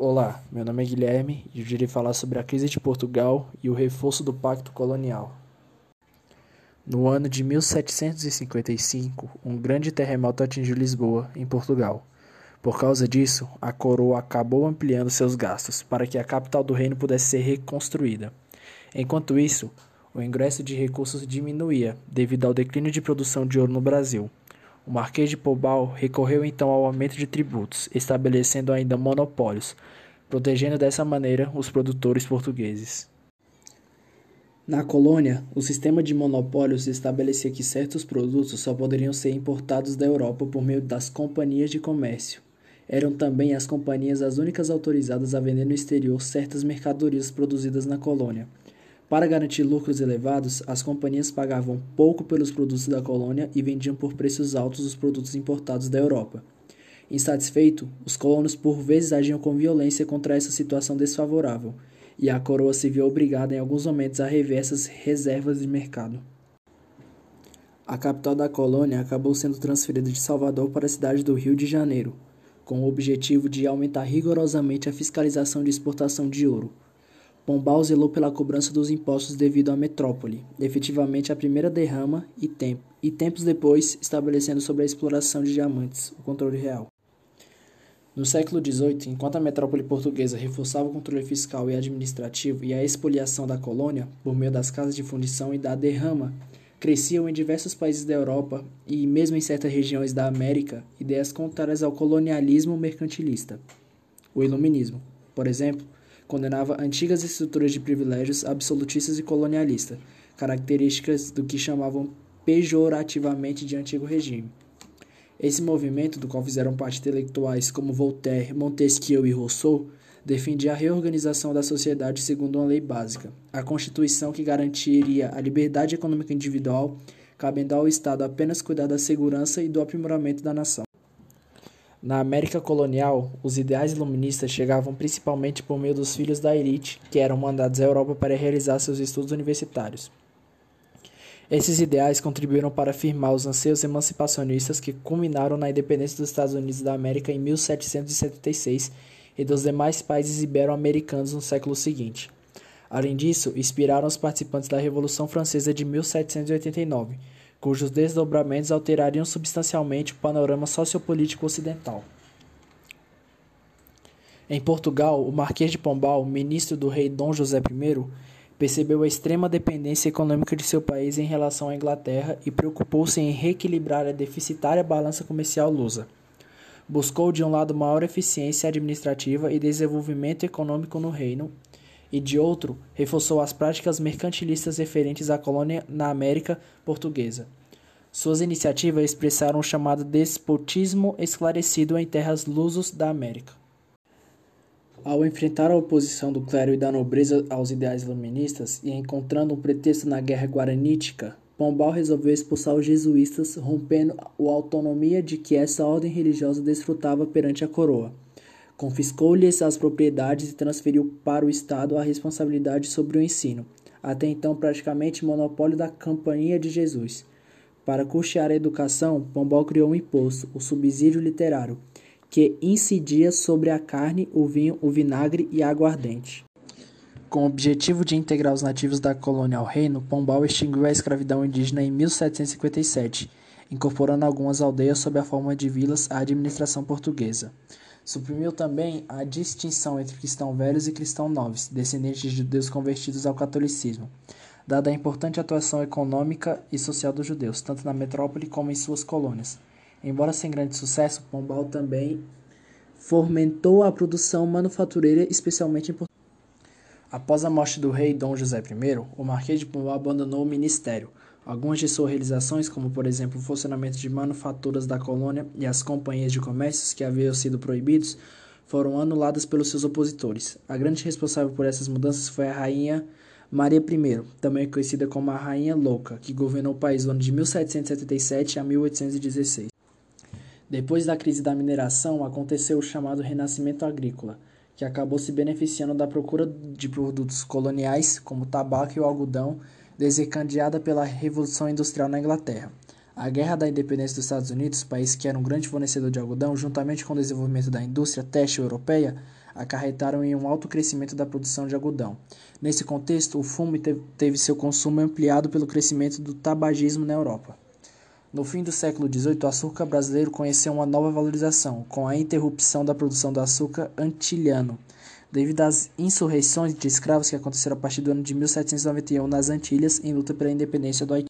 Olá, meu nome é Guilherme e eu irei falar sobre a crise de Portugal e o reforço do Pacto Colonial. No ano de 1755, um grande terremoto atingiu Lisboa, em Portugal. Por causa disso, a coroa acabou ampliando seus gastos para que a capital do reino pudesse ser reconstruída. Enquanto isso, o ingresso de recursos diminuía devido ao declínio de produção de ouro no Brasil. O Marquês de Pombal recorreu então ao aumento de tributos, estabelecendo ainda monopólios, protegendo dessa maneira os produtores portugueses. Na colônia, o sistema de monopólios estabelecia que certos produtos só poderiam ser importados da Europa por meio das companhias de comércio. Eram também as companhias as únicas autorizadas a vender no exterior certas mercadorias produzidas na colônia. Para garantir lucros elevados, as companhias pagavam pouco pelos produtos da colônia e vendiam por preços altos os produtos importados da Europa. Insatisfeito, os colonos por vezes agiam com violência contra essa situação desfavorável, e a coroa se viu obrigada em alguns momentos a rever essas reservas de mercado. A capital da colônia acabou sendo transferida de Salvador para a cidade do Rio de Janeiro, com o objetivo de aumentar rigorosamente a fiscalização de exportação de ouro. Pombal zelou pela cobrança dos impostos devido à metrópole, efetivamente a primeira derrama e, tempo, e tempos depois estabelecendo sobre a exploração de diamantes o controle real. No século XVIII, enquanto a metrópole portuguesa reforçava o controle fiscal e administrativo e a expoliação da colônia por meio das casas de fundição e da derrama, cresciam em diversos países da Europa e mesmo em certas regiões da América ideias contrárias ao colonialismo mercantilista. O iluminismo, por exemplo, condenava antigas estruturas de privilégios absolutistas e colonialistas, características do que chamavam pejorativamente de antigo regime. Esse movimento, do qual fizeram parte intelectuais como Voltaire, Montesquieu e Rousseau, defendia a reorganização da sociedade segundo uma lei básica, a Constituição que garantiria a liberdade econômica individual, cabendo ao Estado apenas cuidar da segurança e do aprimoramento da nação. Na América colonial, os ideais iluministas chegavam principalmente por meio dos filhos da elite, que eram mandados à Europa para realizar seus estudos universitários. Esses ideais contribuíram para firmar os anseios emancipacionistas que culminaram na independência dos Estados Unidos da América em 1776 e dos demais países ibero-americanos no século seguinte. Além disso, inspiraram os participantes da Revolução Francesa de 1789 cujos desdobramentos alterariam substancialmente o panorama sociopolítico ocidental. Em Portugal, o Marquês de Pombal, ministro do rei Dom José I, percebeu a extrema dependência econômica de seu país em relação à Inglaterra e preocupou-se em reequilibrar a deficitária balança comercial lusa. Buscou de um lado maior eficiência administrativa e desenvolvimento econômico no reino e de outro, reforçou as práticas mercantilistas referentes à colônia na América Portuguesa. Suas iniciativas expressaram o chamado despotismo esclarecido em terras lusos da América. Ao enfrentar a oposição do clero e da nobreza aos ideais iluministas e encontrando um pretexto na guerra guaranítica, Pombal resolveu expulsar os jesuítas, rompendo a autonomia de que essa ordem religiosa desfrutava perante a coroa confiscou-lhes as propriedades e transferiu para o Estado a responsabilidade sobre o ensino, até então praticamente monopólio da Companhia de Jesus. Para custear a educação, Pombal criou um imposto, o subsídio literário, que incidia sobre a carne, o vinho, o vinagre e a aguardente. Com o objetivo de integrar os nativos da colônia ao reino, Pombal extinguiu a escravidão indígena em 1757, incorporando algumas aldeias sob a forma de vilas à administração portuguesa. Suprimiu também a distinção entre cristãos velhos e cristãos novos, descendentes de judeus convertidos ao catolicismo, dada a importante atuação econômica e social dos judeus, tanto na metrópole como em suas colônias. Embora sem grande sucesso, Pombal também fomentou a produção manufatureira, especialmente em Portugal. Após a morte do rei Dom José I, o Marquês de Pombal abandonou o ministério, Algumas de suas realizações, como por exemplo o funcionamento de manufaturas da colônia e as companhias de comércios que haviam sido proibidos, foram anuladas pelos seus opositores. A grande responsável por essas mudanças foi a rainha Maria I, também conhecida como a Rainha Louca, que governou o país do ano de 1777 a 1816. Depois da crise da mineração, aconteceu o chamado Renascimento Agrícola, que acabou se beneficiando da procura de produtos coloniais, como tabaco e o algodão, desencadeada pela Revolução Industrial na Inglaterra. A Guerra da Independência dos Estados Unidos, país que era um grande fornecedor de algodão, juntamente com o desenvolvimento da indústria têxtil europeia, acarretaram em um alto crescimento da produção de algodão. Nesse contexto, o fumo teve seu consumo ampliado pelo crescimento do tabagismo na Europa. No fim do século XVIII, o açúcar brasileiro conheceu uma nova valorização, com a interrupção da produção do açúcar antilhano, devido às insurreições de escravos que aconteceram a partir do ano de 1791 nas Antilhas em luta pela independência do Haiti.